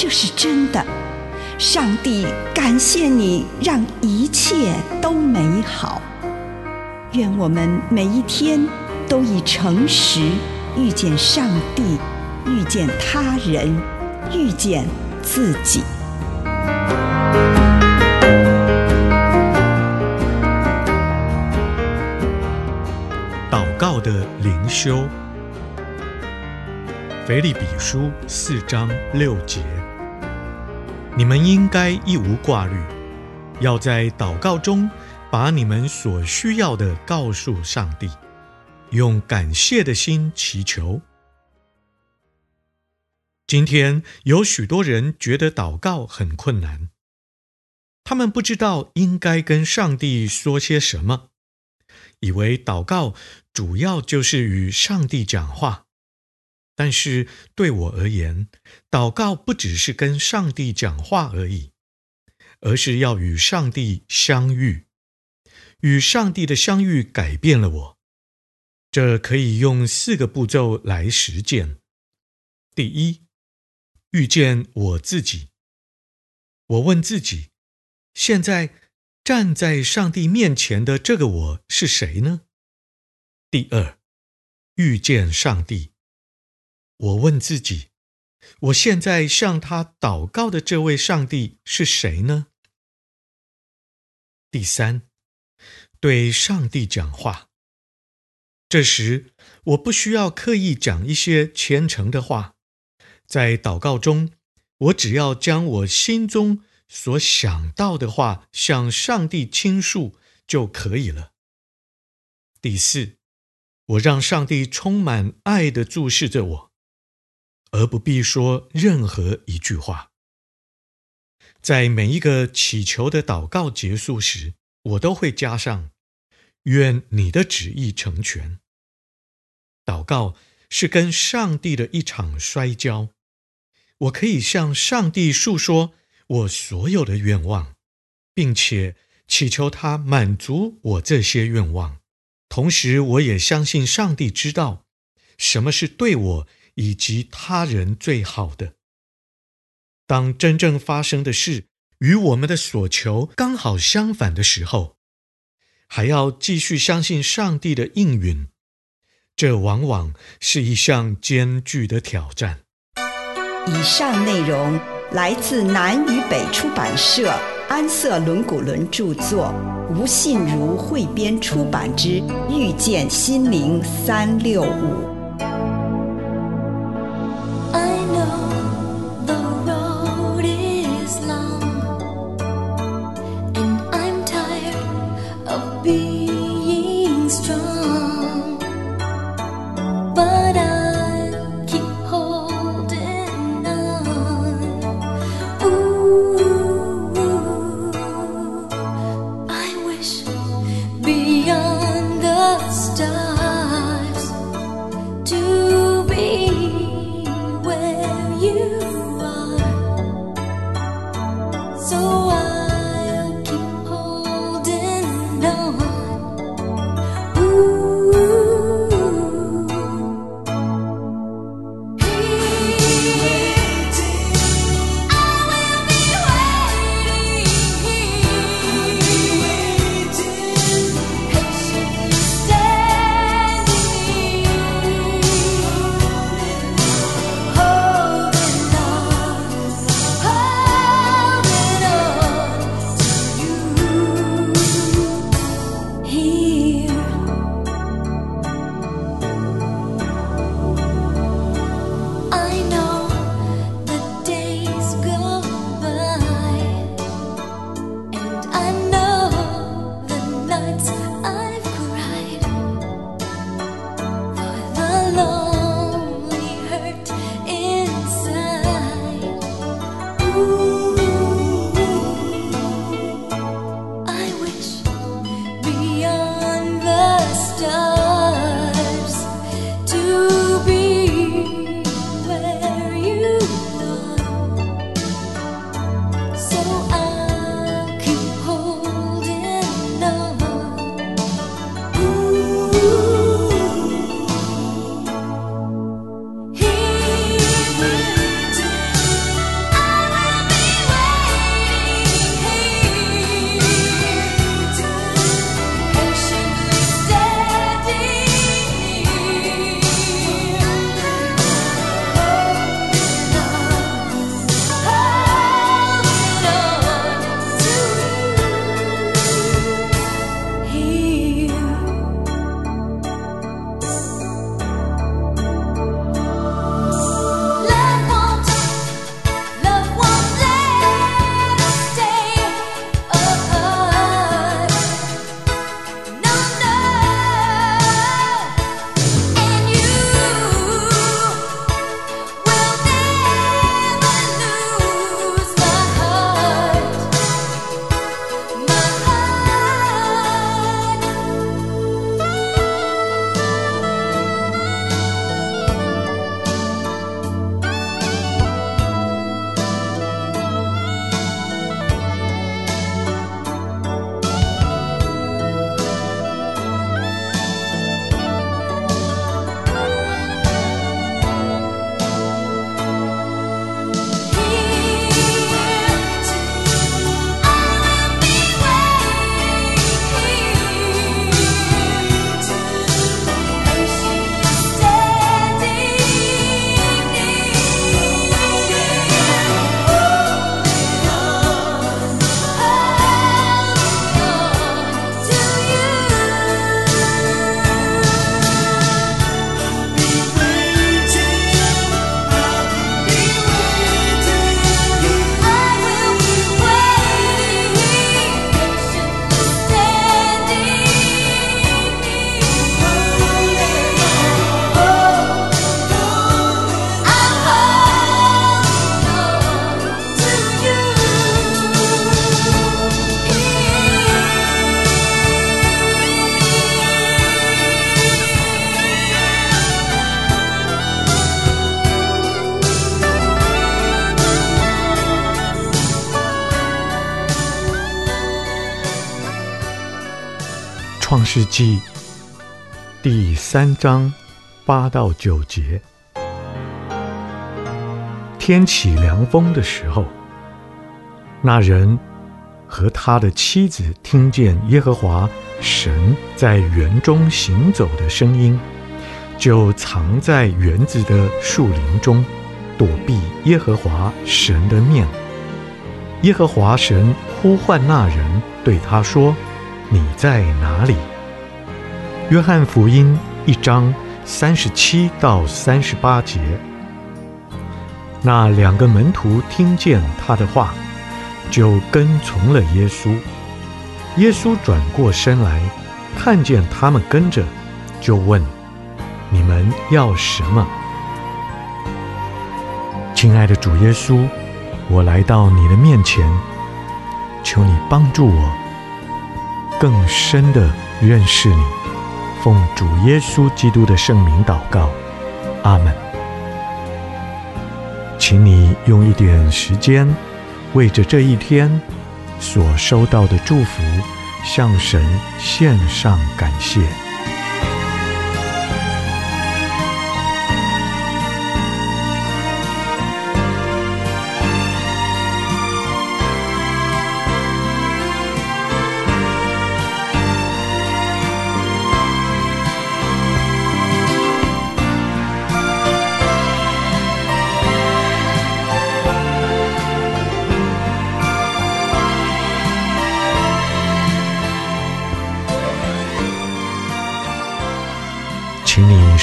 这是真的。上帝感谢你，让一切都美好。愿我们每一天都以诚实遇见上帝，遇见他人，遇见自己。祷告的灵修，腓立比书四章六节，你们应该一无挂虑，要在祷告中把你们所需要的告诉上帝，用感谢的心祈求。今天有许多人觉得祷告很困难，他们不知道应该跟上帝说些什么。以为祷告主要就是与上帝讲话，但是对我而言，祷告不只是跟上帝讲话而已，而是要与上帝相遇。与上帝的相遇改变了我，这可以用四个步骤来实践。第一，遇见我自己。我问自己，现在，站在上帝面前的这个我是谁呢？第二，遇见上帝。我问自己，我现在向他祷告的这位上帝是谁呢？第三，对上帝讲话。这时，我不需要刻意讲一些虔诚的话，在祷告中，我只要将我心中。所想到的话向上帝倾诉就可以了。第四，我让上帝充满爱的注视着我，而不必说任何一句话。在每一个祈求的祷告结束时，我都会加上“愿你的旨意成全”。祷告是跟上帝的一场摔跤，我可以向上帝诉说。我所有的愿望，并且祈求他满足我这些愿望。同时，我也相信上帝知道什么是对我以及他人最好的。当真正发生的事与我们的所求刚好相反的时候，还要继续相信上帝的应允，这往往是一项艰巨的挑战。以上内容。来自南与北出版社安瑟伦古伦著作，吴信如汇编出版之《遇见心灵三六五》。世纪第三章八到九节。天起凉风的时候，那人和他的妻子听见耶和华神在园中行走的声音，就藏在园子的树林中，躲避耶和华神的面。耶和华神呼唤那人，对他说：“你在哪里？”约翰福音一章三十七到三十八节。那两个门徒听见他的话，就跟从了耶稣。耶稣转过身来，看见他们跟着，就问：“你们要什么？”亲爱的主耶稣，我来到你的面前，求你帮助我更深地认识你。奉主耶稣基督的圣名祷告，阿门。请你用一点时间，为着这一天所收到的祝福，向神献上感谢。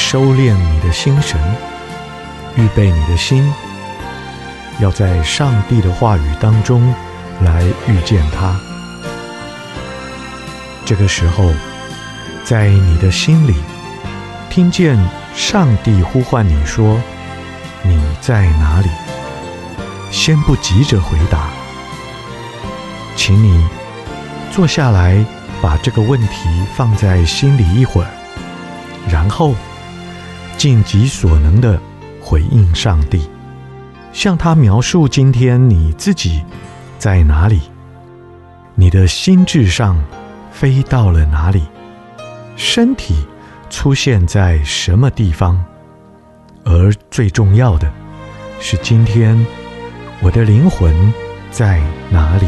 收敛你的心神，预备你的心，要在上帝的话语当中来遇见他。这个时候，在你的心里听见上帝呼唤你说：“你在哪里？”先不急着回答，请你坐下来，把这个问题放在心里一会儿。然后，尽己所能地回应上帝，向他描述今天你自己在哪里，你的心智上飞到了哪里，身体出现在什么地方，而最重要的是，今天我的灵魂在哪里？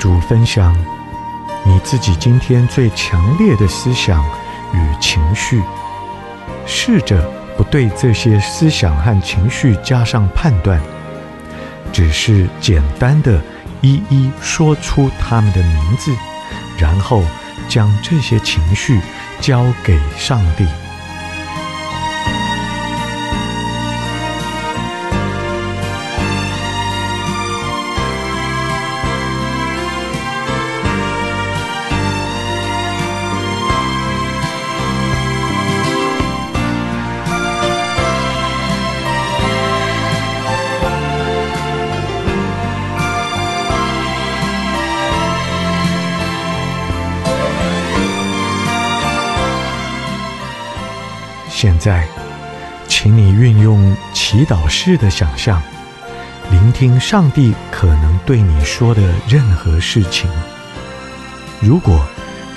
主分享你自己今天最强烈的思想与情绪，试着不对这些思想和情绪加上判断，只是简单的一一说出他们的名字，然后将这些情绪交给上帝。现在，请你运用祈祷式的想象，聆听上帝可能对你说的任何事情。如果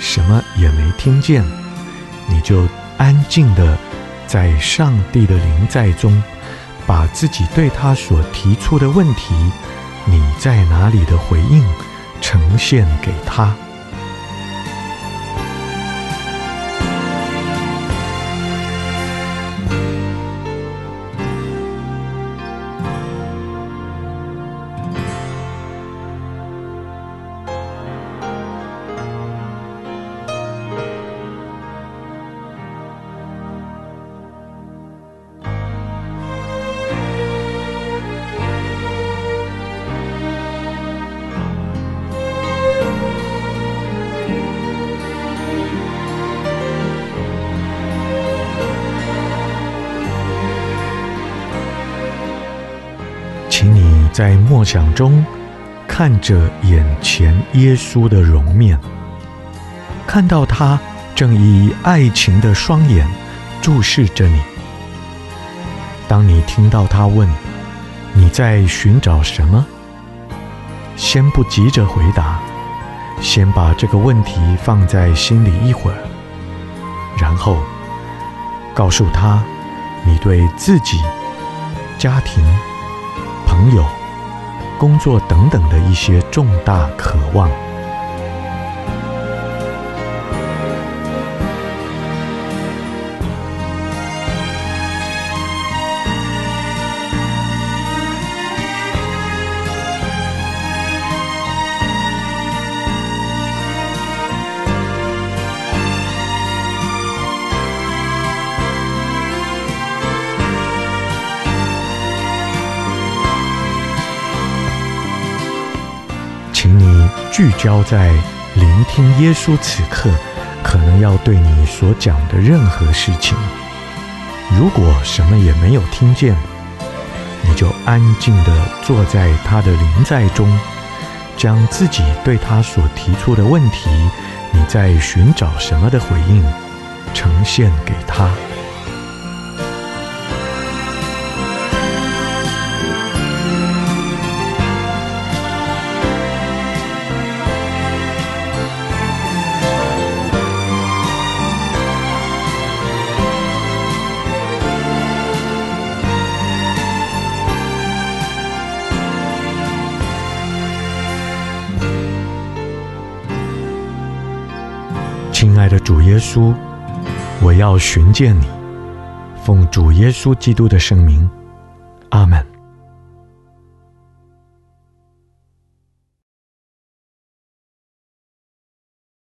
什么也没听见，你就安静地在上帝的临在中，把自己对他所提出的问题“你在哪里”的回应呈现给他。在默想中看着眼前耶稣的容面，看到他正以爱情的双眼注视着你。当你听到他问你在寻找什么，先不急着回答，先把这个问题放在心里一会儿，然后告诉他你对自己、家庭、朋友、工作等等的一些重大渴望。聚焦在聆听耶稣此刻可能要对你所讲的任何事情。如果什么也没有听见，你就安静地坐在他的临在中，将自己对他所提出的问题，你在寻找什么的回应，呈现给他。耶稣，我要寻见你，奉主耶稣基督的圣名，阿门。